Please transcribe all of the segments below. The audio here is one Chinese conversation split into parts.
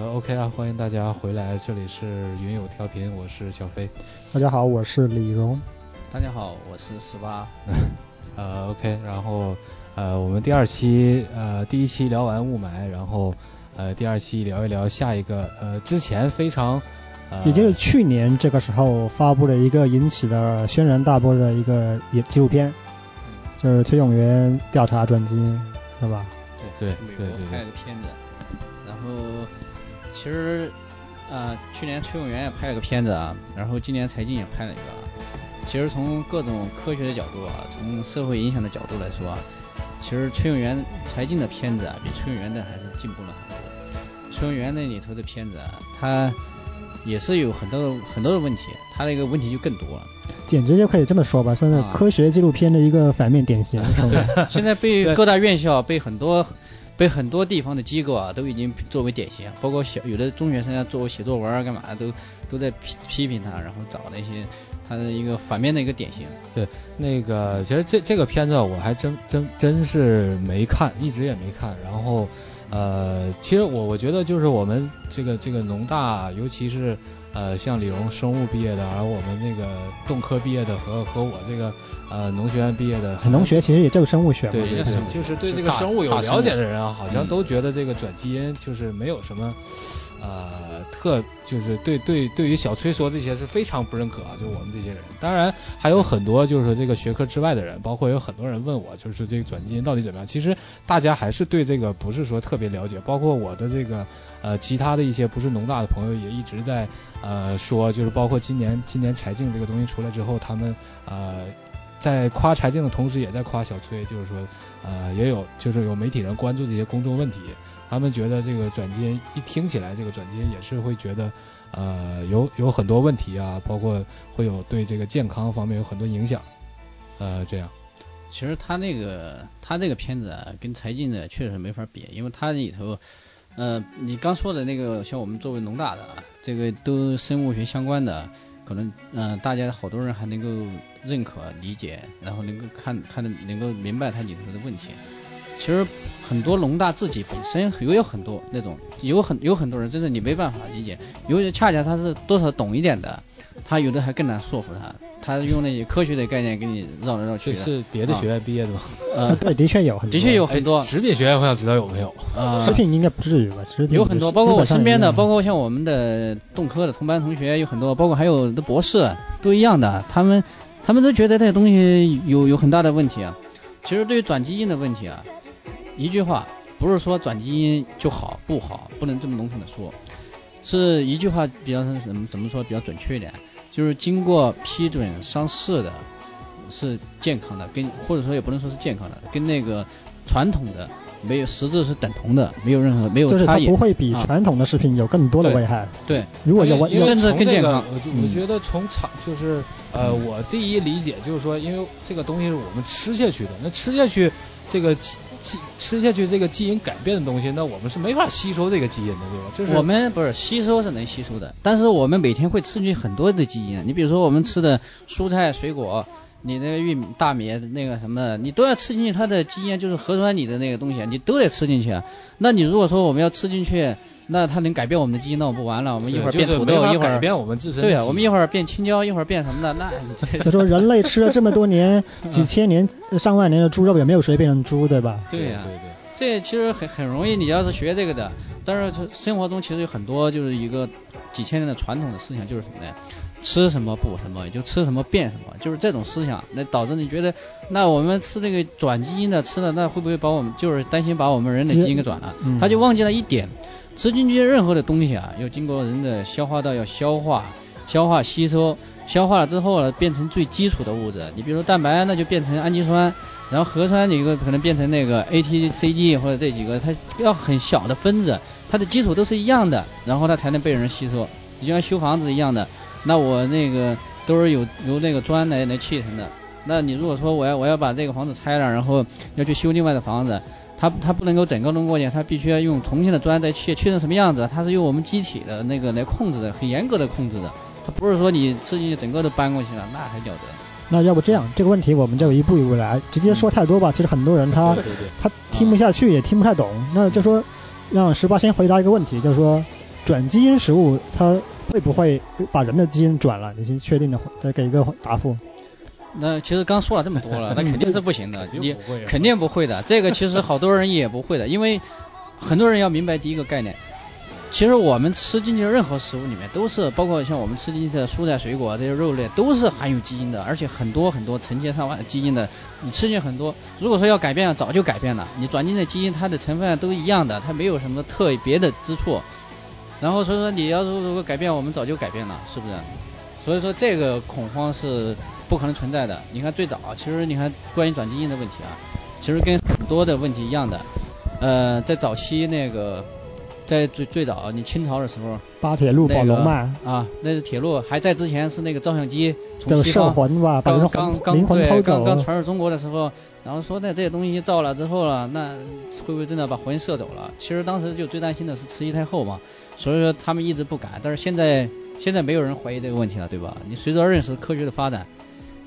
呃，OK 啊，欢迎大家回来，这里是云友调频，我是小飞。大家好，我是李荣。大家好，我是十八。呃，OK，然后呃，我们第二期呃第一期聊完雾霾，然后呃第二期聊一聊下一个呃之前非常呃也就是去年这个时候发布了一个引起了轩然大波的一个纪录片，就是崔永元调查转基因，是吧？对对美国拍了个片子，然后其实呃去年崔永元也拍了个片子啊，然后今年柴静也拍了一个。其实从各种科学的角度啊，从社会影响的角度来说啊，其实崔永元、柴静的片子啊，比崔永元的还是进步了很多。崔永元那里头的片子啊，他也是有很多很多的问题，他那个问题就更多了。简直就可以这么说吧，算是科学纪录片的一个反面典型。对，现在被各大院校、被很多、被很多地方的机构啊，都已经作为典型，包括小有的中学生啊，作为写作文啊，干嘛都都在批批评他，然后找那些他的一个反面的一个典型。对，那个其实这这个片子我还真真真是没看，一直也没看。然后呃，其实我我觉得就是我们这个这个农大，尤其是。呃，像李荣生物毕业的，而我们那个动科毕业的和和我这个呃农学院毕业的，农学其实也就是生物学嘛，对对对，就是对这个生物有了解的人啊，好像都觉得这个转基因就是没有什么呃特，就是对对对于小崔说这些是非常不认可啊，就我们这些人，当然还有很多就是说这个学科之外的人，包括有很多人问我，就是这个转基因到底怎么样？其实大家还是对这个不是说特别了解，包括我的这个呃其他的一些不是农大的朋友也一直在。呃，说就是包括今年今年柴静这个东西出来之后，他们呃在夸柴静的同时，也在夸小崔，就是说呃也有就是有媒体人关注这些公众问题，他们觉得这个转基因一听起来这个转基因也是会觉得呃有有很多问题啊，包括会有对这个健康方面有很多影响，呃这样。其实他那个他这个片子啊，跟柴静的确实没法比，因为他里头。呃，你刚说的那个，像我们作为农大的啊，这个都生物学相关的，可能嗯，大家好多人还能够认可、理解，然后能够看看的，能够明白它里头的问题。其实很多农大自己本身也有很多那种，有很有很多人，真是你没办法理解，因为恰恰他是多少懂一点的，他有的还更难说服他。他用那些科学的概念给你绕来绕去。这是别的学院毕业的吗？呃，对，的确有很，的确有很多。食品学院我想知道有没有？啊，食品应该不至于吧？食品 有很多，包括我身边的，包括像我们的动科的同班同学有很多，包括还有的博士都一样的，他们他们都觉得这些东西有有很大的问题啊。其实对于转基因的问题啊，一句话不是说转基因就好不好，不能这么笼统的说，是一句话比较怎么怎么说比较准确一点。就是经过批准上市的，是健康的，跟或者说也不能说是健康的，跟那个传统的没有实质是等同的，没有任何没有差异。就是它不会比传统的食品有更多的危害。对，如果有甚至更健康。我我觉得从厂就是呃，我第一理解就是说，因为这个东西是我们吃下去的，那吃下去这个。基吃下去这个基因改变的东西，那我们是没法吸收这个基因的，对吧？就是我们不是吸收是能吸收的，但是我们每天会吃进去很多的基因。你比如说我们吃的蔬菜水果，你那个玉米、大米那个什么的，你都要吃进去它的基因，就是核酸里的那个东西，你都得吃进去。那你如果说我们要吃进去。那它能改变我们的基因，那我不完了？我们一会儿变土豆，一会儿改变我们自身。对啊，我们一会儿变青椒，一会儿变什么的？那 就说人类吃了这么多年、几千年、上万年的猪肉，也没有谁变成猪，对吧？对呀，对对。这其实很很容易，你要是学这个的，但是生活中其实有很多就是一个几千年的传统的思想，就是什么呢？吃什么补什么，也就吃什么变什么，就是这种思想，那导致你觉得，那我们吃这个转基因的吃的，那会不会把我们就是担心把我们人的基因给转了？他就忘记了一点。吃进去任何的东西啊，要经过人的消化道要消化、消化吸收，消化了之后呢，变成最基础的物质。你比如说蛋白，那就变成氨基酸，然后核酸一个可能变成那个 ATCG 或者这几个，它要很小的分子，它的基础都是一样的，然后它才能被人吸收。你就像修房子一样的，那我那个都是有由那个砖来来砌成的。那你如果说我要我要把这个房子拆了，然后要去修另外的房子。它它不能够整个弄过去，它必须要用重新的砖再切切成什么样子？它是用我们机体的那个来控制的，很严格的控制的。它不是说你吃进去整个都搬过去了，那还了得？那要不这样，这个问题我们就一步一步来，直接说太多吧。其实很多人他他听不下去，也听不太懂。那就说让十八先回答一个问题，就是说转基因食物它会不会把人的基因转了？你先确定的，再给一个答复。那其实刚说了这么多了，那肯定是不行的，你肯定不会的。这个其实好多人也不会的，因为很多人要明白第一个概念。其实我们吃进去的任何食物里面都是，包括像我们吃进去的蔬菜水果这些肉类，都是含有基因的，而且很多很多成千上万基因的。你吃进很多，如果说要改变，早就改变了。你转基因的基因，它的成分都一样的，它没有什么特别的之处。然后所以说你要是如果改变，我们早就改变了，是不是？所以说这个恐慌是不可能存在的。你看最早，其实你看关于转基因的问题啊，其实跟很多的问题一样的。呃，在早期那个。在最最早，你清朝的时候，八铁路宝龙脉啊，那是铁路，还在之前是那个照相机从西方刚刚刚对刚刚传入中国的时候，然后说那这些东西照了之后了，那会不会真的把魂摄走了？其实当时就最担心的是慈禧太后嘛，所以说他们一直不敢。但是现在现在没有人怀疑这个问题了，对吧？你随着认识科学的发展，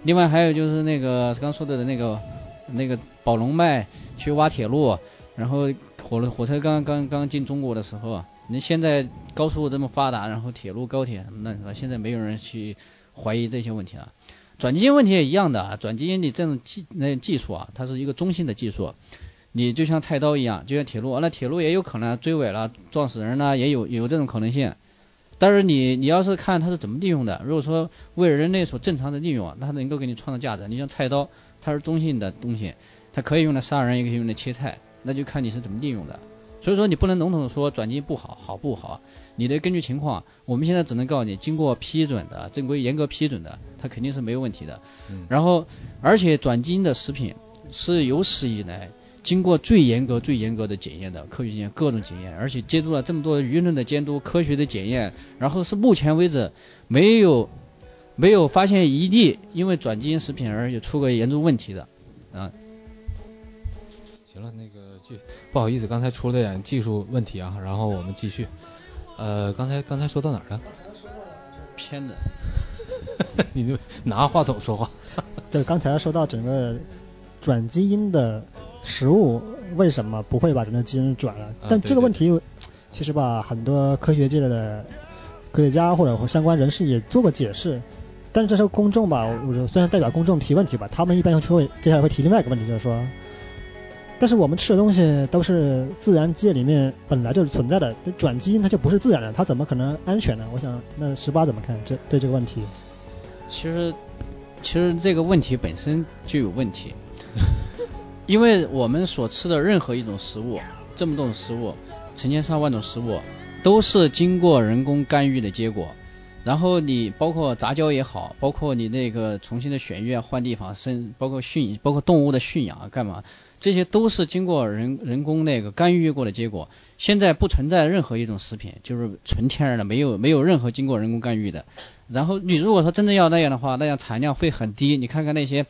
另外还有就是那个刚说的那个那个宝龙脉去挖铁路，然后。火，火车刚刚刚进中国的时候啊，你现在高速这么发达，然后铁路、高铁什么的，是吧？现在没有人去怀疑这些问题了。转基因问题也一样的，转基因你这种技那技术啊，它是一个中性的技术。你就像菜刀一样，就像铁路，那铁路也有可能追尾了，撞死人呢，也有有这种可能性。但是你你要是看它是怎么利用的，如果说为人类所正常的利用啊，它能够给你创造价值。你像菜刀，它是中性的东西，它可以用来杀人，也可以用来切菜。那就看你是怎么利用的，所以说你不能笼统的说转基因不好，好不好？你得根据情况。我们现在只能告诉你，经过批准的、正规严格批准的，它肯定是没有问题的。然后，而且转基因的食品是有史以来经过最严格、最严格的检验的，科学检验、各种检验，而且接触了这么多舆论的监督、科学的检验，然后是目前为止没有没有发现一例因为转基因食品而有出过严重问题的啊。行了，那个。不好意思，刚才出了点技术问题啊，然后我们继续。呃，刚才刚才说到哪儿了？偏的。你就拿话筒说话。对，刚才说到整个转基因的食物为什么不会把人的基因转了？但这个问题其实吧，很多科学界的科学家或者相关人士也做过解释。但是这时候公众吧，我虽然代表公众提问题吧，他们一般会接下来会提另外一个问题，就是说。但是我们吃的东西都是自然界里面本来就是存在的，转基因它就不是自然的，它怎么可能安全呢？我想，那十八怎么看这对这个问题？其实，其实这个问题本身就有问题，因为我们所吃的任何一种食物，这么多种食物，成千上万种食物，都是经过人工干预的结果。然后你包括杂交也好，包括你那个重新的选育啊、换地方生，包括驯，包括动物的驯养啊干嘛？这些都是经过人人工那个干预过的结果。现在不存在任何一种食品就是纯天然的，没有没有任何经过人工干预的。然后你如果说真正要那样的话，那样产量会很低。你看看那些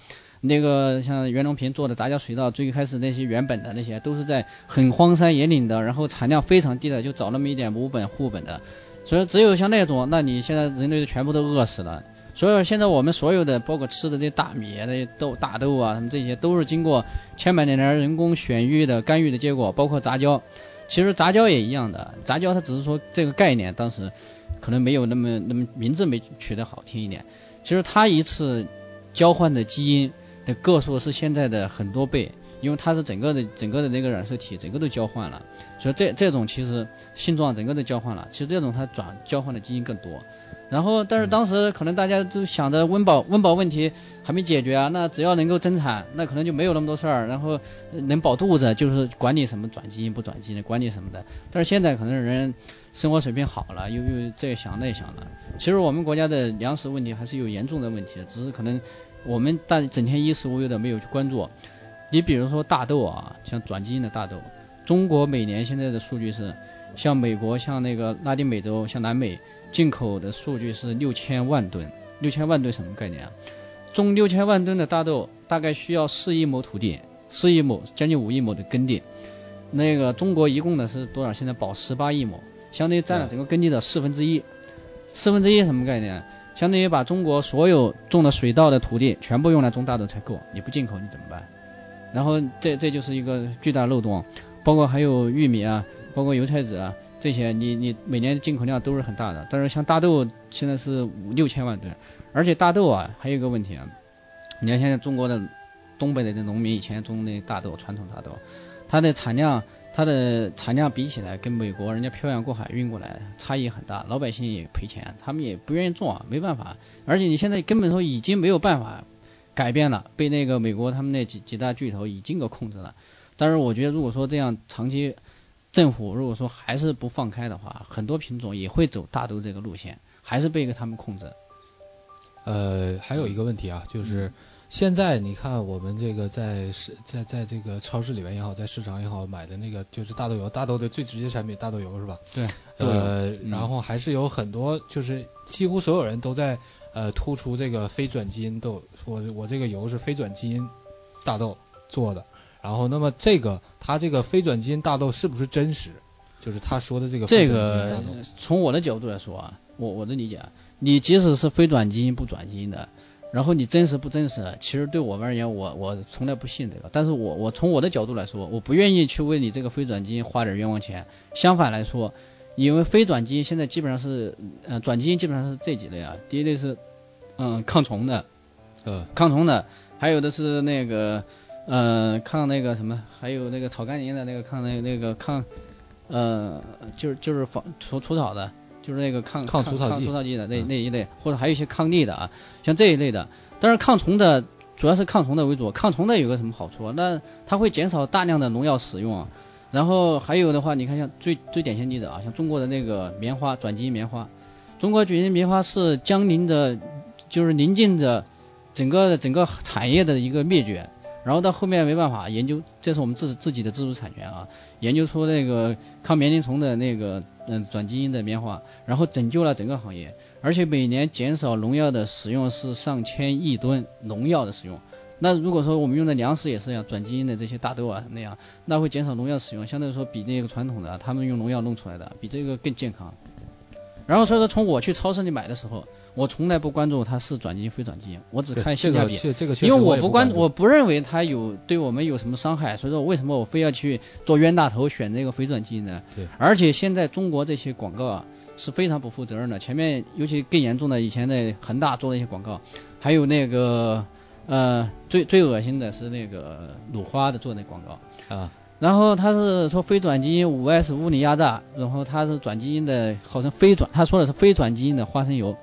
那个像袁隆平做的杂交水稻，最开始那些原本的那些都是在很荒山野岭的，然后产量非常低的，就找那么一点母本护本的。所以只有像那种，那你现在人类全部都饿死了。所以现在我们所有的，包括吃的这些大米、那些豆、大豆啊，什么这些，都是经过千百年来人工选育的干预的结果，包括杂交。其实杂交也一样的，杂交它只是说这个概念当时可能没有那么那么名字没取得好听一点。其实它一次交换的基因的个数是现在的很多倍，因为它是整个的整个的那个染色体整个都交换了，所以这这种其实性状整个都交换了。其实这种它转交换的基因更多。然后，但是当时可能大家都想着温饱，温饱问题还没解决啊，那只要能够增产，那可能就没有那么多事儿，然后能饱肚子，就是管你什么转基因不转基因，管你什么的。但是现在可能人生活水平好了，又又这想那想了。其实我们国家的粮食问题还是有严重的问题的，只是可能我们大整天衣食无忧的没有去关注。你比如说大豆啊，像转基因的大豆，中国每年现在的数据是，像美国、像那个拉丁美洲、像南美。进口的数据是六千万吨，六千万吨什么概念啊？种六千万吨的大豆大概需要四亿亩土地，四亿亩将近五亿亩的耕地。那个中国一共的是多少？现在保十八亿亩，相当于占了整个耕地的四分之一。四分之一什么概念？相当于把中国所有种的水稻的土地全部用来种大豆才够，你不进口你怎么办？然后这这就是一个巨大漏洞，包括还有玉米啊，包括油菜籽啊。这些你你每年进口量都是很大的，但是像大豆现在是五六千万吨，而且大豆啊还有一个问题啊，你看现在中国的东北的这农民以前种的大豆传统大豆，它的产量它的产量比起来跟美国人家漂洋过海运过来差异很大，老百姓也赔钱，他们也不愿意种啊，没办法，而且你现在根本说已经没有办法改变了，被那个美国他们那几几大巨头已经给控制了，但是我觉得如果说这样长期。政府如果说还是不放开的话，很多品种也会走大豆这个路线，还是被他们控制。呃，还有一个问题啊，就是现在你看我们这个在市在在这个超市里面也好，在市场也好买的那个就是大豆油，大豆的最直接产品大豆油是吧？对。呃，然后还是有很多就是几乎所有人都在呃突出这个非转基因豆，我我这个油是非转基因大豆做的。然后，那么这个它这个非转基因大豆是不是真实？就是他说的这个这个从我的角度来说啊，我我的理解，你即使是非转基因不转基因的，然后你真实不真实，其实对我们而言，我我从来不信这个。但是我我从我的角度来说，我不愿意去为你这个非转基因花点冤枉钱。相反来说，因为非转基因现在基本上是，呃，转基因基本上是这几类啊，第一类是嗯抗虫的，呃抗虫的，还有的是那个。呃，抗那个什么，还有那个草甘膦的那个抗那个那个抗，呃，就是就是防除除草的，就是那个抗抗除草剂除草剂的那那一类，或者还有一些抗地的啊，像这一类的。但是抗虫的主要是抗虫的为主，抗虫的有个什么好处？那它会减少大量的农药使用。然后还有的话，你看像最最典型例子啊，像中国的那个棉花转基因棉花，中国转基因棉花是将临着，就是临近着整个整个产业的一个灭绝。然后到后面没办法研究，这是我们自自己的自主产权啊，研究出那个抗棉铃虫的那个嗯转基因的棉花，然后拯救了整个行业，而且每年减少农药的使用是上千亿吨农药的使用。那如果说我们用的粮食也是一样，转基因的这些大豆啊那样，那会减少农药使用，相对来说比那个传统的他们用农药弄出来的比这个更健康。然后所以说从我去超市里买的时候。我从来不关注它是转基因非转基因，我只看性价比。这个因为我不关，我不认为它有对我们有什么伤害，所以说为什么我非要去做冤大头选这个非转基因呢？对。而且现在中国这些广告啊是非常不负责任的，前面尤其更严重的，以前的恒大做的一些广告，还有那个呃最最恶心的是那个鲁花的做的那广告啊。然后他是说非转基因五 S 物理压榨，然后他是转基因的，号称非转，他说的是非转基因的花生油。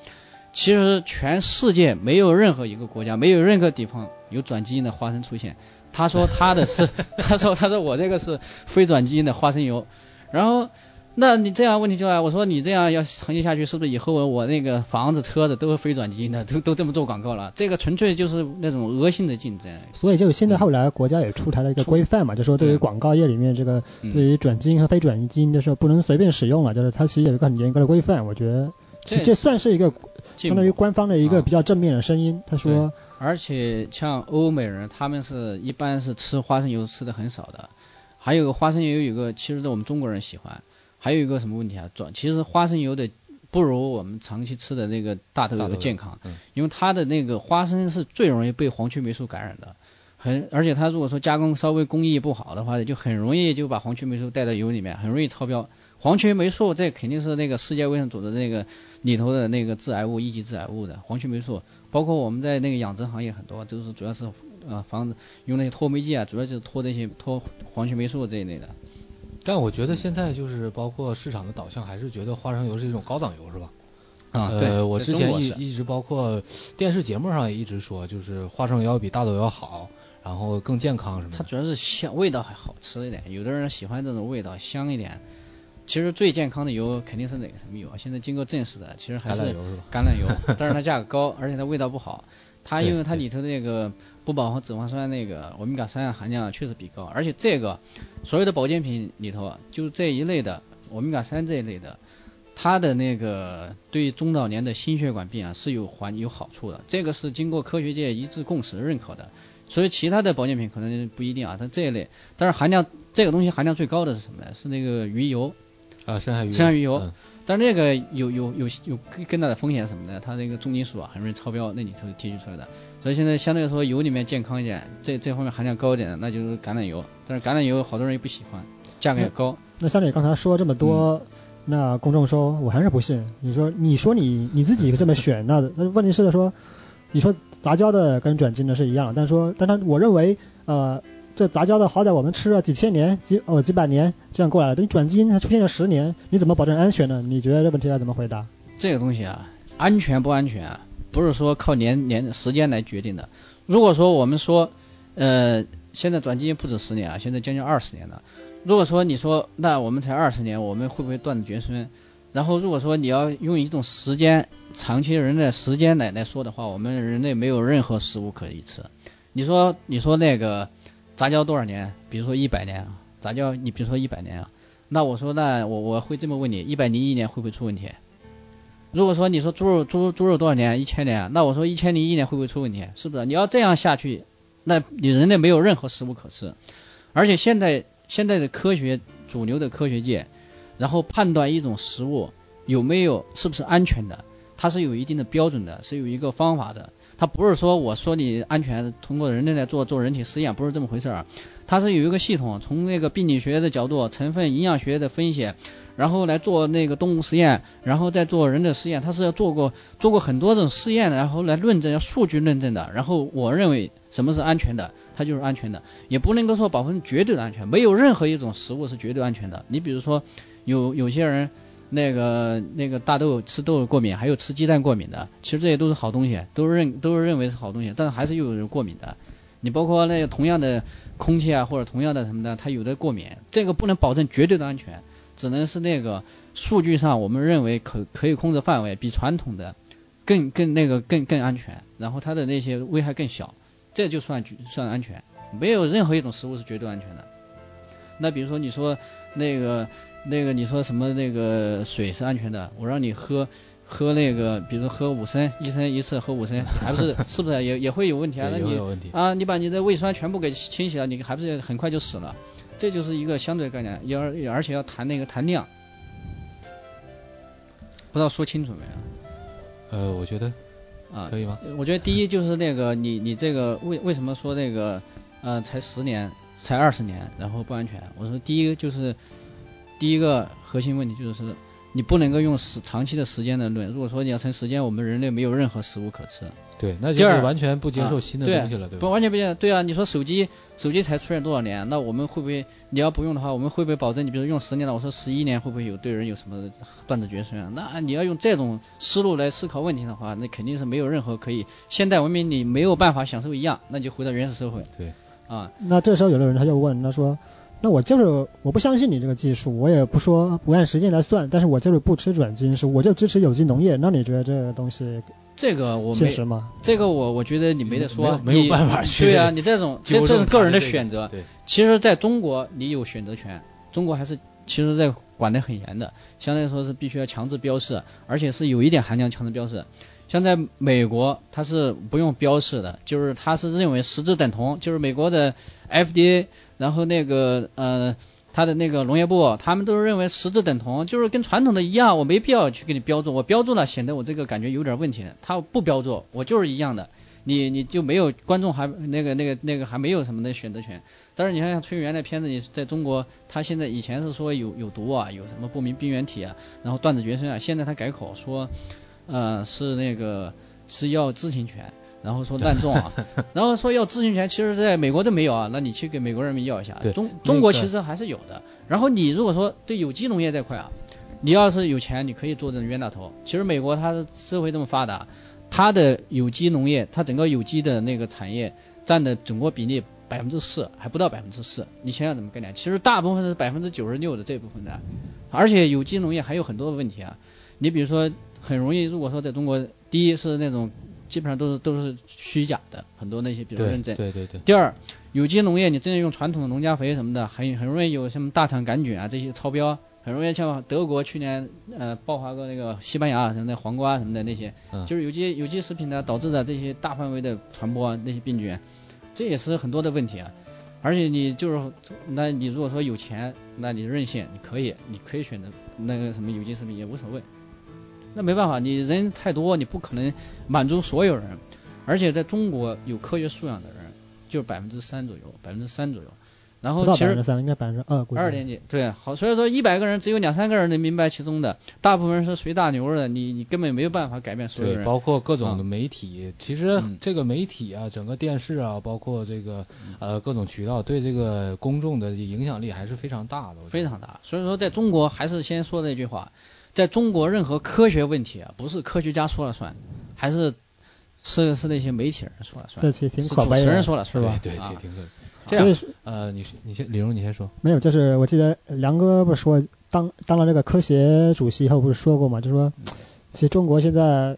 其实全世界没有任何一个国家，没有任何地方有转基因的花生出现。他说他的是，他说他说我这个是非转基因的花生油。然后，那你这样问题就来，我说你这样要长期下去，是不是以后我那个房子、车子都是非转基因的，都都这么做广告了？这个纯粹就是那种恶性的竞争。所以就现在后来国家也出台了一个规范嘛，就说对于广告业里面这个对于转基因和非转基因的时候不能随便使用了，就是它其实有一个很严格的规范。我觉得这这算是一个。相当于官方的一个比较正面的声音，他说，而且像欧美人，他们是一般是吃花生油吃的很少的，还有个花生油有个，其实我们中国人喜欢，还有一个什么问题啊？转其实花生油的不如我们长期吃的那个大豆油健康，因为它的那个花生是最容易被黄曲霉素感染的，很而且它如果说加工稍微工艺不好的话，就很容易就把黄曲霉素带到油里面，很容易超标。黄曲霉素这肯定是那个世界卫生组织那个里头的那个致癌物，一级致癌物的黄曲霉素，包括我们在那个养殖行业很多都是主要是呃防止用那些脱霉剂啊，主要就是脱这些脱黄曲霉素这一类的。但我觉得现在就是包括市场的导向还是觉得花生油是一种高档油是吧？啊，对。我之前一一直包括电视节目上也一直说，就是花生油要比大豆油好，然后更健康什么。它主要是香，味道还好吃一点，有的人喜欢这种味道香一点。其实最健康的油肯定是哪个什么油啊？现在经过证实的，其实还是橄榄油，但是它价格高，而且它味道不好。它因为它里头那个不饱和脂肪酸那个欧米伽三含量确实比高，而且这个所有的保健品里头，就这一类的欧米伽三这一类的，它的那个对中老年的心血管病啊是有缓有好处的，这个是经过科学界一致共识认可的。所以其他的保健品可能不一定啊，但这一类，但是含量这个东西含量最高的是什么呢？是那个鱼油。啊，深海鱼，深海鱼油，但是那个有有有有更大的风险什么的，它那个重金属啊很容易超标，那里头提取出来的。所以现在相对来说油里面健康一点，这这方面含量高一点的，那就是橄榄油。但是橄榄油好多人也不喜欢，价格也高。那像你刚才说这么多，那公众说我还是不信。你说你说你你自己这么选，那那问题是说，你说杂交的跟转基因的是一样的，但说但他我认为呃。这杂交的好歹我们吃了几千年几哦几百年这样过来了，等你转基因还出现了十年，你怎么保证安全呢？你觉得这问题该怎么回答？这个东西啊，安全不安全啊，不是说靠年年时间来决定的。如果说我们说，呃，现在转基因不止十年啊，现在将近二十年了。如果说你说那我们才二十年，我们会不会断子绝孙？然后如果说你要用一种时间长期人的时间来来说的话，我们人类没有任何食物可以吃。你说你说那个。杂交多少年？比如说一百年啊，杂交你比如说一百年啊，那我说那我我会这么问你，一百零一年会不会出问题？如果说你说猪肉猪猪肉多少年？一千年，那我说一千零一年会不会出问题？是不是？你要这样下去，那你人类没有任何食物可吃。而且现在现在的科学主流的科学界，然后判断一种食物有没有是不是安全的，它是有一定的标准的，是有一个方法的。它不是说我说你安全，通过人类来做做人体实验，不是这么回事儿。它是有一个系统，从那个病理学的角度、成分营养学的分析，然后来做那个动物实验，然后再做人的实验。它是要做过做过很多种试验，然后来论证，要数据论证的。然后我认为什么是安全的，它就是安全的，也不能够说百分之绝对的安全，没有任何一种食物是绝对安全的。你比如说有有些人。那个那个大豆吃豆过敏，还有吃鸡蛋过敏的，其实这些都是好东西，都是认都是认为是好东西，但是还是有人过敏的。你包括那个同样的空气啊，或者同样的什么的，它有的过敏，这个不能保证绝对的安全，只能是那个数据上我们认为可可以控制范围比传统的更更那个更更安全，然后它的那些危害更小，这就算算安全。没有任何一种食物是绝对安全的。那比如说你说那个。那个你说什么？那个水是安全的，我让你喝喝那个，比如喝五升，一升一次喝五升，还不是 是不是也也会有问题啊？那你啊，你把你的胃酸全部给清洗了，你还不是很快就死了？这就是一个相对概念，要而且要谈那个谈量，不知道说清楚没有？呃，我觉得啊，可以吗？我觉得第一就是那个你你这个为为什么说那个呃才十年才二十年然后不安全？我说第一个就是。第一个核心问题就是，你不能够用时长期的时间来论。如果说你要成时间，我们人类没有任何食物可吃。对，那就是完全不接受新的东西了，对吧？不完全不接受。对啊，你说手机，手机才出现多少年？那我们会不会？你要不用的话，我们会不会保证？你比如用十年了，我说十一年会不会有对人有什么断子绝孙啊？那你要用这种思路来思考问题的话，那肯定是没有任何可以现代文明你没有办法享受一样，那就回到原始社会。对，啊，那这时候有的人他就问，他说。那我就是我不相信你这个技术，我也不说不按时间来算，但是我就是不吃转基因食物，我就支持有机农业。那你觉得这个东西这个我现实吗？这个我我觉得你没得说，没有办法去。对啊，你这种这这是个人的选择。对，其实在中国你有选择权，中国还是其实在管得很严的，相对来说是必须要强制标示，而且是有一点含量强制标示。像在美国，它是不用标示的，就是它是认为实质等同，就是美国的 FDA。然后那个呃，他的那个农业部，他们都是认为实质等同，就是跟传统的一样，我没必要去给你标注，我标注了显得我这个感觉有点问题。他不标注，我就是一样的，你你就没有观众还那个那个那个还没有什么的选择权。但是你看像崔元的片子，你在中国，他现在以前是说有有毒啊，有什么不明病原体啊，然后断子绝孙啊，现在他改口说，呃是那个是要知情权。然后说滥种啊，然后说要知情权，其实在美国都没有啊，那你去给美国人民要一下。中中国其实还是有的。然后你如果说对有机农业这块啊，你要是有钱，你可以做这种冤大头。其实美国它的社会这么发达，它的有机农业，它整个有机的那个产业占的整个比例百分之四，还不到百分之四。你想想怎么概念？其实大部分是百分之九十六的这部分的，而且有机农业还有很多的问题啊。你比如说，很容易，如果说在中国，第一是那种。基本上都是都是虚假的，很多那些比如认证。对对对。第二，有机农业你真的用传统的农家肥什么的，很很容易有什么大肠杆菌啊这些超标，很容易像德国去年呃爆发过那个西班牙什么的黄瓜什么的那些，就是有机有机食品呢导致的这些大范围的传播那些病菌，这也是很多的问题啊。而且你就是那你如果说有钱，那你任性你可以你可以选择那个什么有机食品也无所谓。那没办法，你人太多，你不可能满足所有人。而且在中国有科学素养的人，就百分之三左右，百分之三左右。然后其实百分之三，应该百分之二，二点几，对，好，所以说一百个人只有两三个人能明白其中的，大部分人是随大流的，你你根本没有办法改变所有人。包括各种的媒体，其实这个媒体啊，整个电视啊，包括这个呃各种渠道，对这个公众的影响力还是非常大的，非常大。所以说，在中国还是先说那句话，在中国任何科学问题啊，不是科学家说了算，还是是是那些媒体人说了算，这其实挺可悲的。主持人说了是吧？对，挺挺可。这样，呃，你你先，李荣你先说。没有，就是我记得梁哥不是说当当了这个科协主席以后不是说过嘛，就说，其实中国现在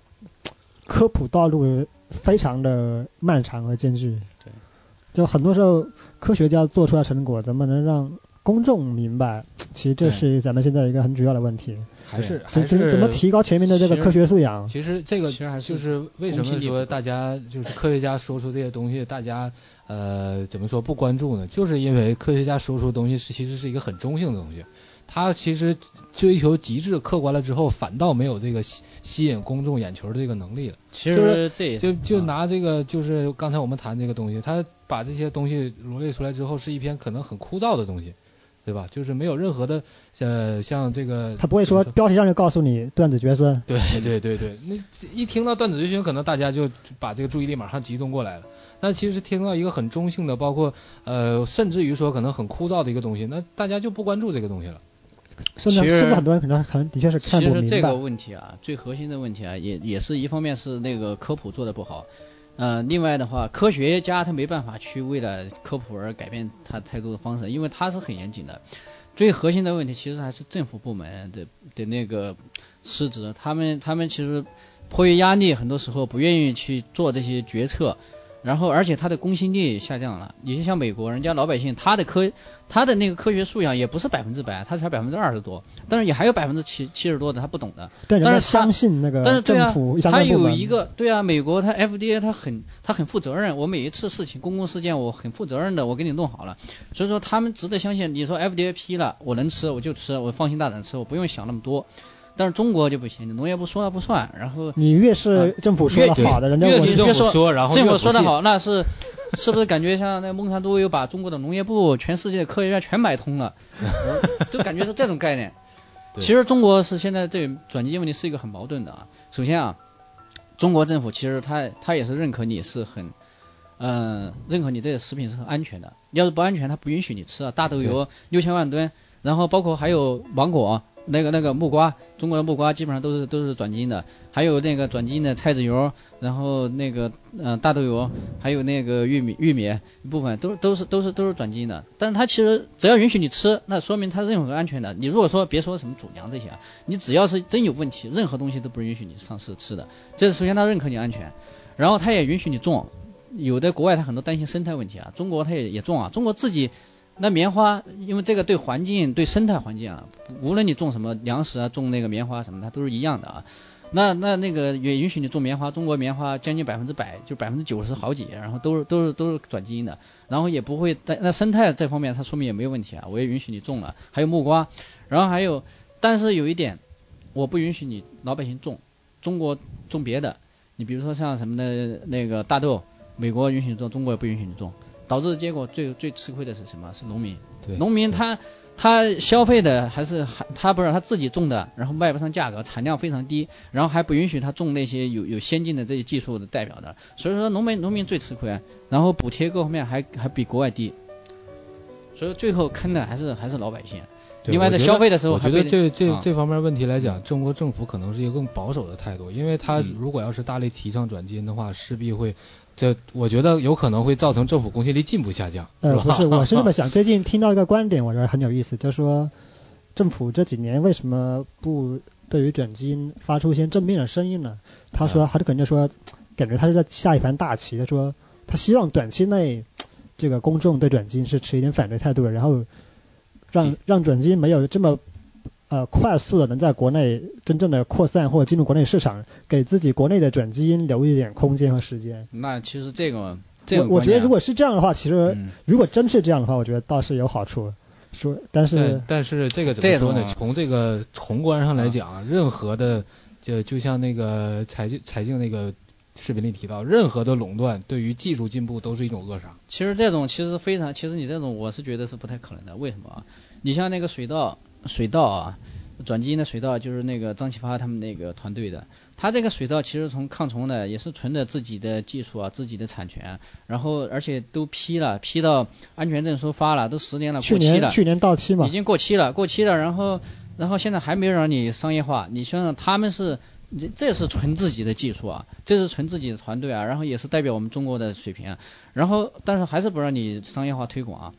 科普道路非常的漫长和艰巨。对。就很多时候科学家做出来成果，怎么能让公众明白？其实这是咱们现在一个很主要的问题。还是还是怎么提高全民的这个科学素养？其实这个其实还就是为什么说大家就是科学家说出这些东西，大家呃怎么说不关注呢？就是因为科学家说出的东西是其实是一个很中性的东西，他其实追求极致客观了之后，反倒没有这个吸吸引公众眼球的这个能力了。其实这就就拿这个就是刚才我们谈这个东西，他把这些东西罗列出来之后，是一篇可能很枯燥的东西。对吧？就是没有任何的，呃，像这个，他不会说标题上就告诉你断子绝孙。对对对对，那一听到断子绝孙，可能大家就把这个注意力马上集中过来了。那其实听到一个很中性的，包括呃，甚至于说可能很枯燥的一个东西，那大家就不关注这个东西了。甚至甚至很多人可能可能的确是看不明白。其实这个问题啊，最核心的问题啊，也也是一方面是那个科普做的不好。呃，另外的话，科学家他没办法去为了科普而改变他太多的方式，因为他是很严谨的。最核心的问题其实还是政府部门的的那个失职，他们他们其实迫于压力，很多时候不愿意去做这些决策。然后，而且它的公信力下降了。你就像美国，人家老百姓他的科他的那个科学素养也不是百分之百，他才百分之二十多，但是也还有百分之七七十多的他不懂的。但是相信那个但是政府，他有一个对啊，美国他 FDA 他很他很负责任，我每一次事情公共事件我很负责任的，我给你弄好了。所以说他们值得相信。你说 FDA 批了，我能吃我就吃，我放心大胆吃，我不用想那么多。但是中国就不行，农业部说了不算，然后你越是政府说的好的，人家越政府说，然后政府说的好，那是 是不是感觉像那孟山都又把中国的农业部、全世界的科学家全买通了？就感觉是这种概念。其实中国是现在这转基因问题是一个很矛盾的啊。首先啊，中国政府其实他他也是认可你是很嗯认可你这个食品是很安全的，要是不安全他不允许你吃啊。大豆油六千万吨，然后包括还有芒果。那个那个木瓜，中国的木瓜基本上都是都是转基因的，还有那个转基因的菜籽油，然后那个嗯大豆油，还有那个玉米玉米部分都都是都是都是转基因的，但是它其实只要允许你吃，那说明它任何安全的。你如果说别说什么主粮这些，你只要是真有问题，任何东西都不允许你上市吃的。这是首先它认可你安全，然后它也允许你种，有的国外它很多担心生态问题啊，中国它也也种啊，中国自己。那棉花，因为这个对环境、对生态环境啊，无论你种什么粮食啊，种那个棉花什么，它都是一样的啊。那那那个也允许你种棉花，中国棉花将近百分之百，就百分之九十好几，然后都是都是都是转基因的，然后也不会在那生态这方面，它说明也没有问题啊，我也允许你种了。还有木瓜，然后还有，但是有一点，我不允许你老百姓种，中国种别的，你比如说像什么的那个大豆，美国允许种，中国也不允许你种。导致结果最最吃亏的是什么？是农民。对农民他他消费的还是还他不是他自己种的，然后卖不上价格，产量非常低，然后还不允许他种那些有有先进的这些技术的代表的，所以说农民农民最吃亏，然后补贴各方面还还比国外低，所以最后坑的还是还是老百姓。另外在消费的时候，我觉得这这这方面问题来讲，中国政府可能是一个更保守的态度，因为他如果要是大力提倡转基因的话，势必会。这我觉得有可能会造成政府公信力进一步下降。呃，不是，我是这么想。最近听到一个观点，我觉得很有意思，就是说政府这几年为什么不对于转基因发出一些正面的声音呢？他说，他就感觉说，感觉他是在下一盘大棋。他说，他希望短期内这个公众对转基因是持一点反对态度的，然后让让转基因没有这么。呃，快速的能在国内真正的扩散或者进入国内市场，给自己国内的转基因留一点空间和时间。那其实这个，这个我觉得如果是这样的话，其实如果真是这样的话，我觉得倒是有好处。说，但是但是这个怎么说呢？从这个宏观上来讲，任何的就就像那个财经财经那个视频里提到，任何的垄断对于技术进步都是一种扼杀。其实这种其实非常，其实你这种我是觉得是不太可能的。为什么啊？你像那个水稻，水稻啊，转基因的水稻就是那个张启发他们那个团队的，他这个水稻其实从抗虫的也是纯的自己的技术啊，自己的产权，然后而且都批了，批到安全证书发了，都十年了，过期了，去年到期嘛，已经过期了，过期了，然后然后现在还没有让你商业化，你想想他们是。这这是纯自己的技术啊，这是纯自己的团队啊，然后也是代表我们中国的水平，然后但是还是不让你商业化推广啊，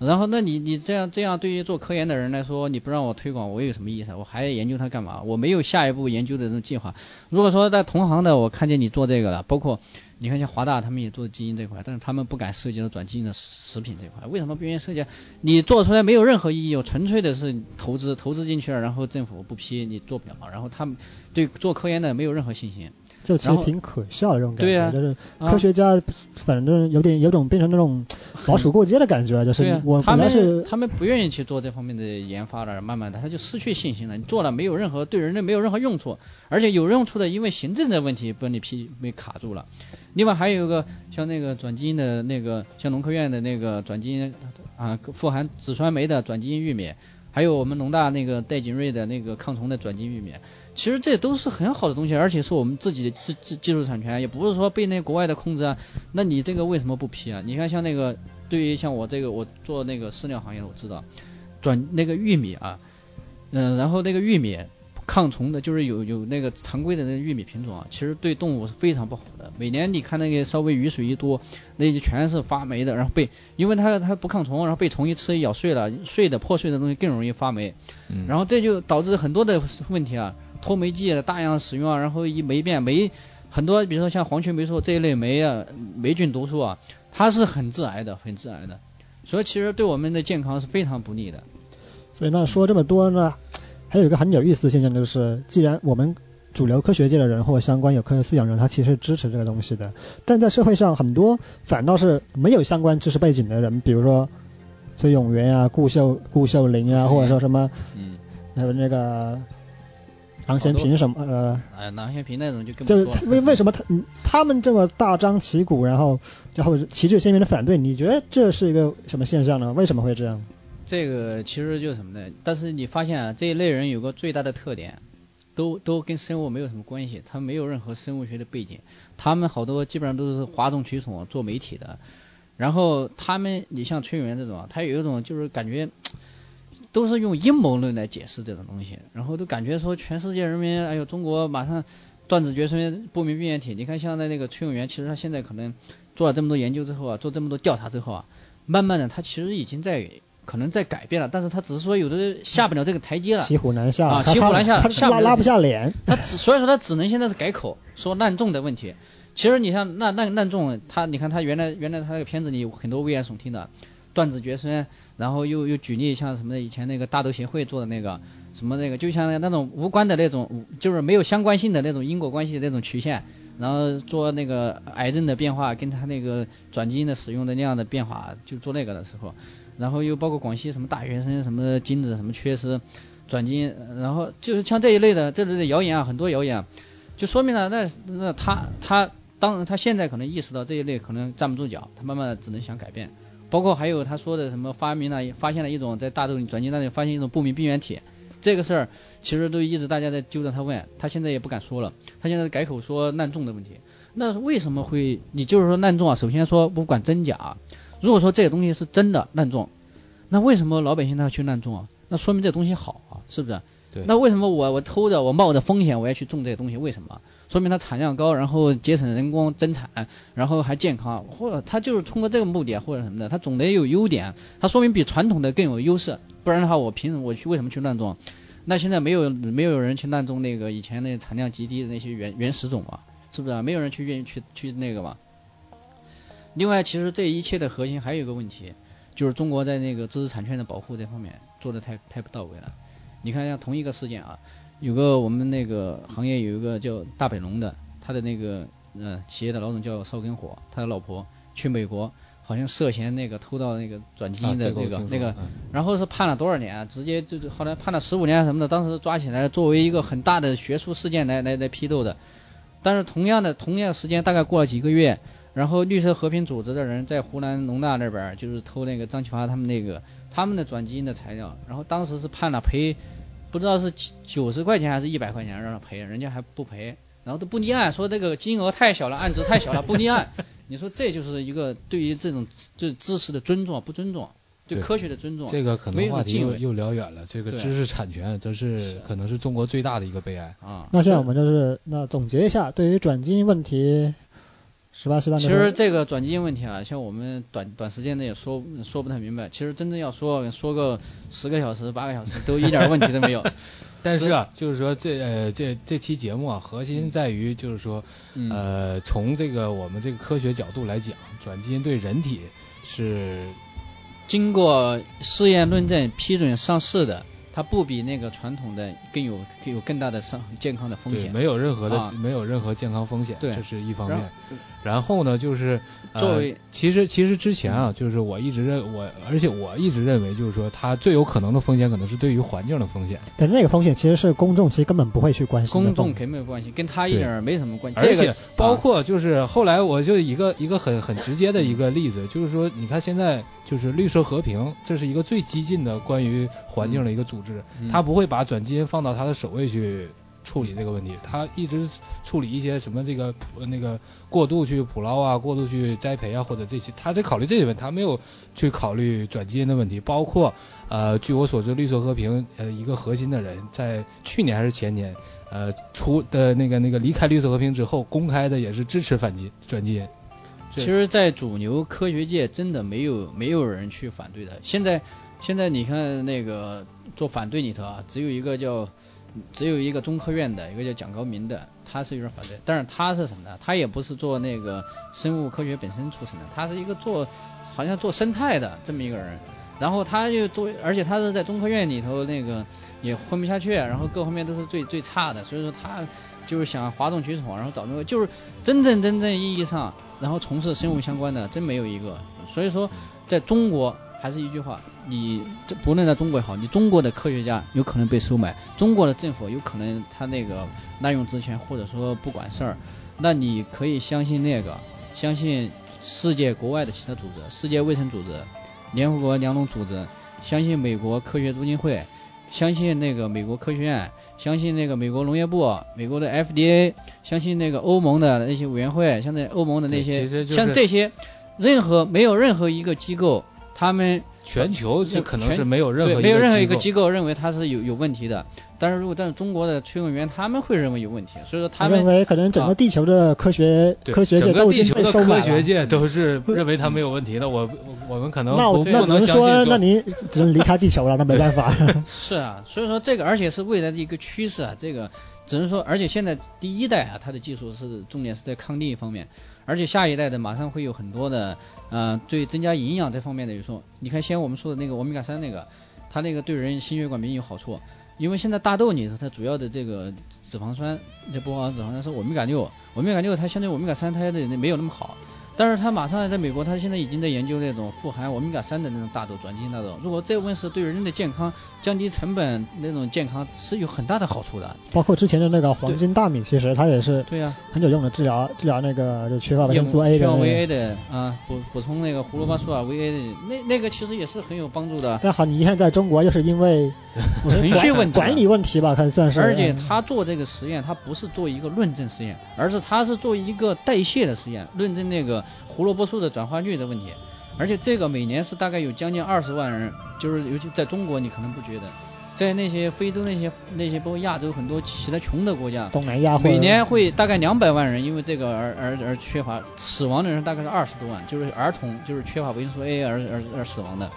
然后那你你这样这样对于做科研的人来说，你不让我推广，我有什么意思？我还研究它干嘛？我没有下一步研究的这种计划。如果说在同行的，我看见你做这个了，包括。你看，像华大他们也做基因这块，但是他们不敢涉及到转基因的食品这块，为什么不愿意涉及？你做出来没有任何意义，纯粹的是投资，投资进去了，然后政府不批，你做不了嘛，然后他们对做科研的没有任何信心。就其实挺可笑的这种感觉，就是科学家反正有点有种变成那种老鼠过街的感觉，就是我他们是他们不愿意去做这方面的研发了，慢慢的他就失去信心了。你做了没有任何对人类没有任何用处，而且有用处的因为行政的问题把你批被卡住了。另外还有一个像那个转基因的那个像农科院的那个转基因啊富含紫酸酶的转基因玉米，还有我们农大那个戴景瑞的那个抗虫的转基因玉米。其实这都是很好的东西，而且是我们自己的技技技术产权，也不是说被那国外的控制啊。那你这个为什么不批啊？你看像那个，对于像我这个，我做那个饲料行业的，我知道，转那个玉米啊，嗯，然后那个玉米抗虫的，就是有有那个常规的那个玉米品种啊，其实对动物是非常不好的。每年你看那个稍微雨水一多，那就全是发霉的，然后被因为它它不抗虫，然后被虫一吃咬碎了，碎的破碎的东西更容易发霉，然后这就导致很多的问题啊。脱霉剂的大量使用啊，然后一霉变霉，很多比如说像黄曲霉素这一类霉啊，霉菌毒素啊，它是很致癌的，很致癌的，所以其实对我们的健康是非常不利的。所以那说这么多呢，还有一个很有意思的现象就是，既然我们主流科学界的人或者相关有科学素养的人，他其实支持这个东西的，但在社会上很多反倒是没有相关知识背景的人，比如说崔永元啊、顾秀顾秀玲啊，或者说什么，嗯，还有那个。郎咸平什么呃？哎，郎咸平那种就更就是为为什么他他们这么大张旗鼓，然后然后旗帜鲜明的反对？你觉得这是一个什么现象呢？为什么会这样？这个其实就是什么呢？但是你发现啊，这一类人有个最大的特点，都都跟生物没有什么关系，他没有任何生物学的背景，他们好多基本上都是哗众取宠做媒体的，然后他们你像崔永元这种，他有一种就是感觉。都是用阴谋论来解释这种东西，然后都感觉说全世界人民，哎呦，中国马上断子绝孙，不明病原体。你看，像在那个崔永元，其实他现在可能做了这么多研究之后啊，做这么多调查之后啊，慢慢的他其实已经在可能在改变了，但是他只是说有的下不了这个台阶了，骑虎难下啊，骑虎难下，他拉拉不下脸，他只所以说他只能现在是改口说滥种的问题。其实你像那滥滥种，他你看他原来原来他那个片子里有很多危言耸听的。断子绝孙，然后又又举例像什么的，以前那个大豆协会做的那个什么那个，就像那种无关的那种，就是没有相关性的那种因果关系的那种曲线，然后做那个癌症的变化跟他那个转基因的使用的那样的变化，就做那个的时候，然后又包括广西什么大学生什么精子什么缺失，转基因，然后就是像这一类的这类的谣言啊，很多谣言，就说明了那那他他当然他现在可能意识到这一类可能站不住脚，他慢慢只能想改变。包括还有他说的什么发明了发现了一种在大豆里转基因当中发现一种不明病原体，这个事儿其实都一直大家在揪着他问，他现在也不敢说了，他现在改口说滥种的问题。那为什么会？你就是说滥种啊？首先说不管真假，如果说这个东西是真的滥种，那为什么老百姓他要去滥种啊？那说明这东西好啊，是不是？对。那为什么我我偷着我冒着风险我要去种这些东西？为什么？说明它产量高，然后节省人工增产，然后还健康，或者它就是通过这个目的或者什么的，它总得有优点，它说明比传统的更有优势，不然的话我凭什么我去为什么去乱种？那现在没有没有人去乱种那个以前那产量极低的那些原原始种嘛，是不是啊？没有人去愿意去去那个嘛。另外，其实这一切的核心还有一个问题，就是中国在那个知识产权的保护这方面做的太太不到位了。你看像同一个事件啊。有个我们那个行业有一个叫大北龙的，他的那个呃企业的老总叫邵根火，他的老婆去美国，好像涉嫌那个偷盗那个转基因的那个那个，然后是判了多少年啊？直接就是后来判了十五年什么的，当时抓起来作为一个很大的学术事件来来来批斗的。但是同样的同样时间大概过了几个月，然后绿色和平组织的人在湖南农大那边就是偷那个张启发他们那个他们的转基因的材料，然后当时是判了赔，不知道是九十块钱还是一百块钱让他赔，人家还不赔，然后都不立案，说这个金额太小了，案值太小了，不立案。你说这就是一个对于这种这知识的尊重不尊重？对科学的尊重，这个可能话题又又聊远了。这个知识产权，这是可能是中国最大的一个悲哀啊。那现在我们就是那总结一下，对于转基因问题，十八十八。其实这个转基因问题啊，像我们短短时间内也说说不太明白。其实真正要说说个十个小时、八个小时，都一点问题都没有。但是啊，就是说这呃这这期节目啊，核心在于就是说呃从这个我们这个科学角度来讲，转基因对人体是。经过试验论证批准上市的，它不比那个传统的更有有更大的伤健康的风险，没有任何的没有任何健康风险，这是一方面。然后呢，就是作为其实其实之前啊，就是我一直认我，而且我一直认为，就是说它最有可能的风险可能是对于环境的风险。但那个风险其实是公众其实根本不会去关心公众肯定没有关系，跟他一点没什么关系。而且包括就是后来我就一个一个很很直接的一个例子，就是说你看现在就是绿色和平，这是一个最激进的关于环境的一个组织，他不会把转基因放到他的首位去。处理这个问题，他一直处理一些什么这个那个过度去捕捞啊，过度去栽培啊，或者这些，他在考虑这些问题，他没有去考虑转基因的问题。包括呃，据我所知，绿色和平呃一个核心的人在去年还是前年呃出的那个那个离开绿色和平之后，公开的也是支持反基转基因。其实，在主流科学界真的没有没有人去反对的。现在现在你看那个做反对里头啊，只有一个叫。只有一个中科院的一个叫蒋高明的，他是有点反对，但是他是什么呢？他也不是做那个生物科学本身出身的，他是一个做好像做生态的这么一个人。然后他就做，而且他是在中科院里头那个也混不下去，然后各方面都是最最差的，所以说他就是想哗众取宠，然后找那个就是真正真正意义上，然后从事生物相关的真没有一个。所以说在中国。还是一句话，你这不论在中国也好，你中国的科学家有可能被收买，中国的政府有可能他那个滥用职权或者说不管事儿，那你可以相信那个，相信世界国外的其他组织，世界卫生组织、联合国粮农组织，相信美国科学基金会，相信那个美国科学院，相信那个美国农业部、美国的 FDA，相信那个欧盟的那些委员会，相信欧盟的那些，像这些，任何没有任何一个机构。他们全球这可能是没有任何没有任何一个机构认为它是有有问题的，但是如果但是中国的崔永元他们会认为有问题，所以说他们认为可能整个地球的科学科学界都地球的科学界都是认为它没有问题的，我我们可能那我那能说那您只能离开地球了，那没办法。是啊，所以说这个而且是未来的一个趋势啊，这个只能说而且现在第一代啊，它的技术是重点是在抗力方面。而且下一代的马上会有很多的，呃，对增加营养这方面的有说，你看，先我们说的那个欧米伽三那个，它那个对人心血管病有好处，因为现在大豆里头它主要的这个脂肪酸，这不光脂肪酸是欧米伽六，欧米伽六它相对欧米伽三它的没有那么好。但是他马上在美国，他现在已经在研究那种富含欧米伽三的那种大豆，转基因大豆。如果这问世，对人的健康降低成本那种健康是有很大的好处的。包括之前的那个黄金大米，其实它也是对呀，很有用的治疗治疗那个就缺乏维生素 A 的。缺乏维 A 的啊，补补充那个胡萝卜素啊，维 A 的那那个其实也是很有帮助的。但好，你看在中国又是因为程序问题、管理问题吧，它算是。而且他做这个实验，他不是做一个论证实验，而是他是做一个代谢的实验，论证那个。胡萝卜素的转化率的问题，而且这个每年是大概有将近二十万人，就是尤其在中国你可能不觉得，在那些非洲那些那些包括亚洲很多其他穷的国家，东南亚每年会大概两百万人因为这个而而而缺乏死亡的人大概是二十多万，就是儿童就是缺乏维生素 A 而而而死亡的。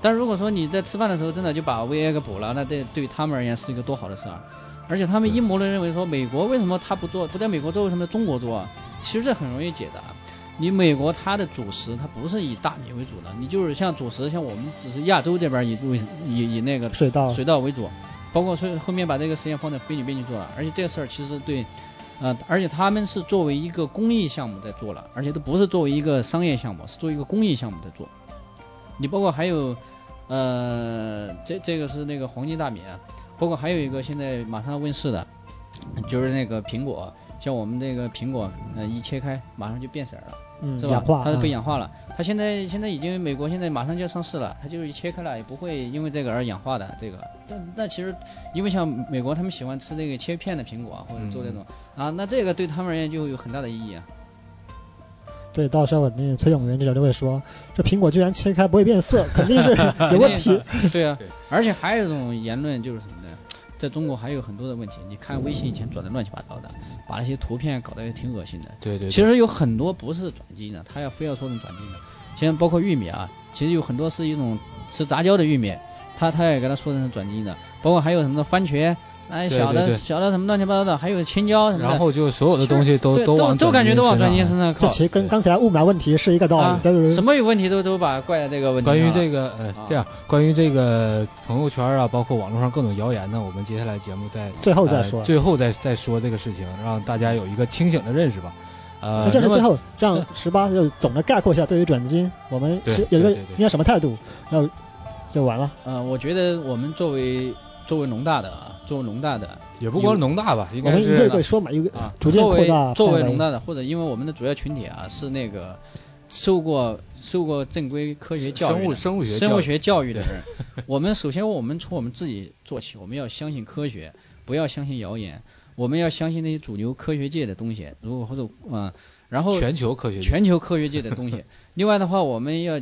但如果说你在吃饭的时候真的就把 V A 给补了，那这对他们而言是一个多好的事儿。而且他们阴谋论认为说美国为什么他不做不在美国做为什么中国做？其实这很容易解答。你美国它的主食它不是以大米为主的，你就是像主食像我们只是亚洲这边以为以以那个水稻水稻为主，包括说后面把这个实验放在菲律宾去做了，而且这个事儿其实对，呃，而且他们是作为一个公益项目在做了，而且都不是作为一个商业项目，是作为一个公益项目在做。你包括还有，呃，这这个是那个黄金大米，包括还有一个现在马上问世的，就是那个苹果。像我们这个苹果，呃，一切开马上就变色了，嗯，是吧？它是被氧化了。它现在现在已经美国现在马上就要上市了，它就是一切开了也不会因为这个而氧化的这个。但那其实因为像美国他们喜欢吃那个切片的苹果或者做这种啊，那这个对他们而言就有很大的意义啊。对，到时候那个崔永元这边就会说，这苹果居然切开不会变色，肯定是 有问题。对啊，而且还有一种言论就是什么呢？在中国还有很多的问题，你看微信以前转的乱七八糟的，把那些图片搞得也挺恶心的。对对。其实有很多不是转基因的，他要非要说成转基因的。现在包括玉米啊，其实有很多是一种吃杂交的玉米，他他也给他说成是转基因的。包括还有什么番茄。哎，小的小的什么乱七八糟的，还有青椒什么的，然后就所有的东西都都往都感觉都往转基因身上靠。这其实跟刚才雾霾问题是一个道理。什么有问题都都把怪在这个问题。关于这个呃，这样，关于这个朋友圈啊，包括网络上各种谣言呢，我们接下来节目再最后再说，最后再再说这个事情，让大家有一个清醒的认识吧。呃，这是最后让十八就总的概括一下，对于转基因，我们是有一个应该什么态度，然后就完了。呃，我觉得我们作为。作为农大的啊，作为农大的，也不光是农大吧，应该是。我说嘛，一个啊，逐渐扩大。作为农大的，或者因为我们的主要群体啊是那个受过受过正规科学教育、生物生物学生物学教育的人，我们首先我们从我们自己做起，我们要相信科学，不要相信谣言，我们要相信那些主流科学界的东西，如果或者嗯，然后全球科学全球科学界的东西。另外的话，我们要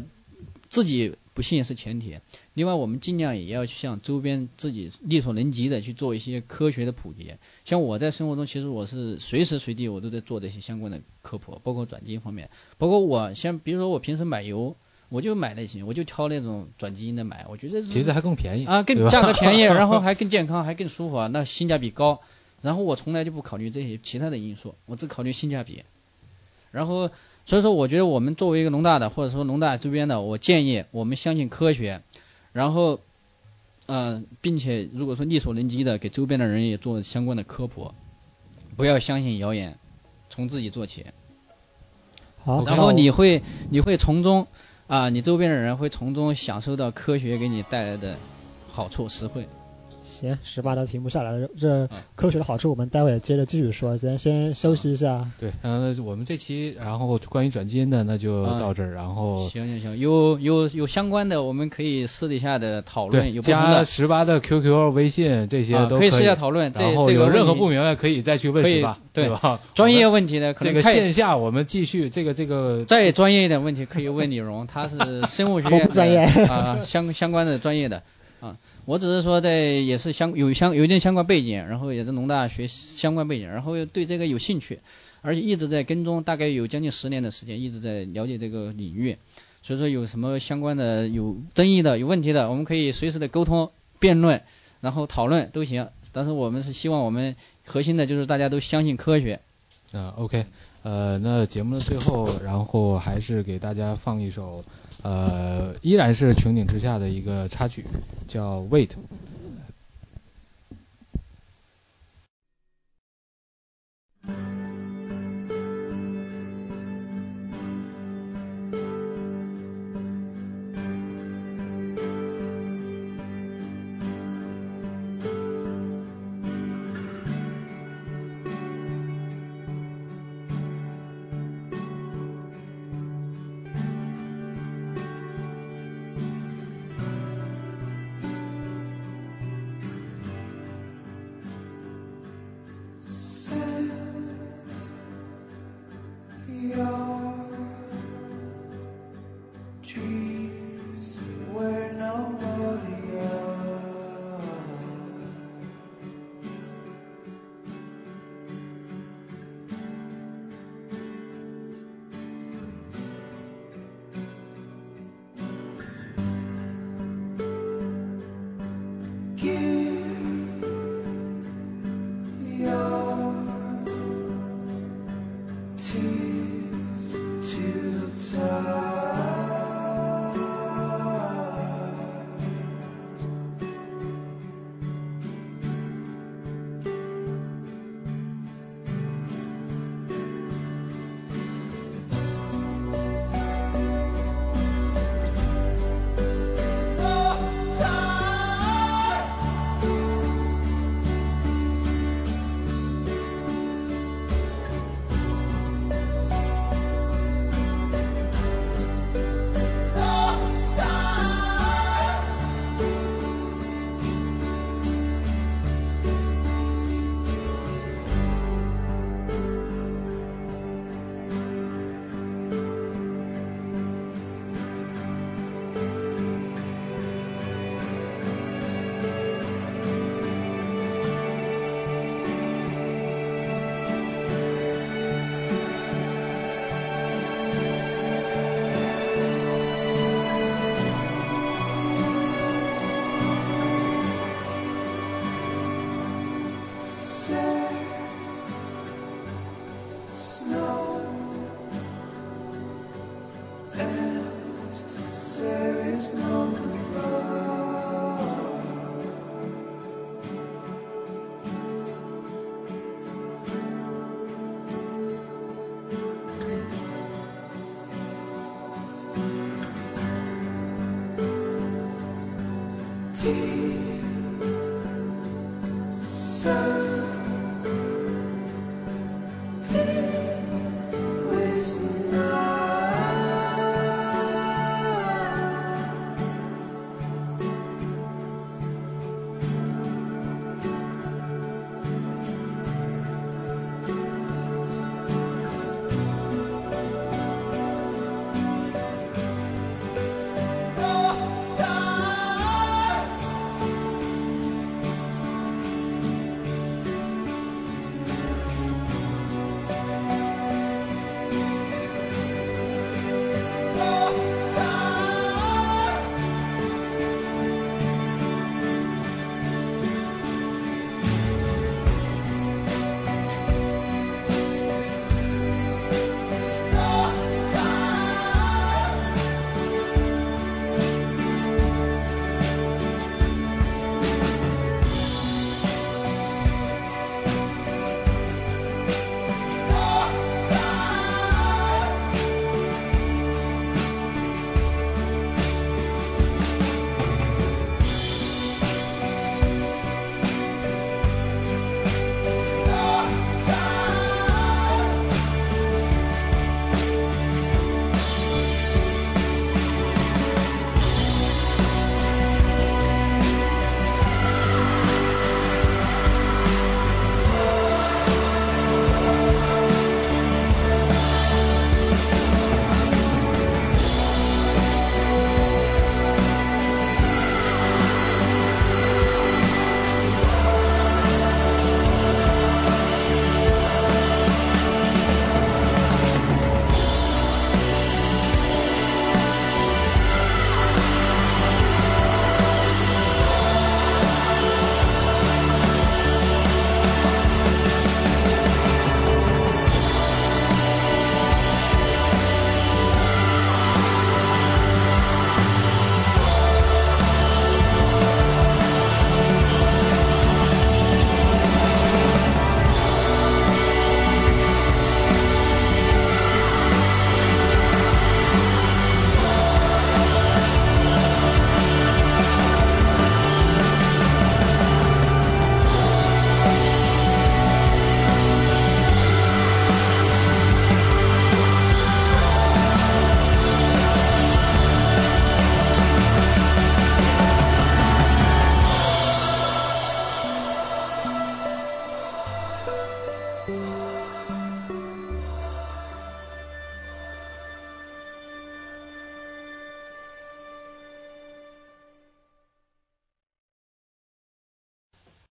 自己。不信是前提，另外我们尽量也要向周边自己力所能及的去做一些科学的普及。像我在生活中，其实我是随时随地我都在做这些相关的科普，包括转基因方面，包括我像比如说我平时买油，我就买那些，我就挑那种转基因的买，我觉得其实还更便宜啊，更价格便宜，然后还更健康，还更舒服啊，那性价比高。然后我从来就不考虑这些其他的因素，我只考虑性价比。然后。所以说，我觉得我们作为一个农大的，或者说农大周边的，我建议我们相信科学，然后，嗯，并且如果说力所能及的，给周边的人也做相关的科普，不要相信谣言，从自己做起。好，然后你会你会从中啊，你周边的人会从中享受到科学给你带来的好处实惠。行，十八道停不下来了。这科学的好处，我们待会接着继续说。咱先休息一下。对，嗯，我们这期然后关于转基因的那就到这儿。然后行行行，有有有相关的，我们可以私底下的讨论。有加十八的 QQ、微信这些都可以私下讨论。然后有任何不明白可以再去问十八，对吧？专业问题的，这个线下我们继续这个这个 再专业一点问题可以问李荣，他是生物学专业 啊相相关的专业的。我只是说在也是相有相有一定相关背景，然后也是农大学相关背景，然后又对这个有兴趣，而且一直在跟踪，大概有将近十年的时间，一直在了解这个领域。所以说有什么相关的有争议的、有问题的，我们可以随时的沟通、辩论，然后讨论都行。但是我们是希望我们核心的就是大家都相信科学。啊，OK，呃那节目的最后然后还是给大家放一首呃依然是穹顶之下的一个插曲叫 wait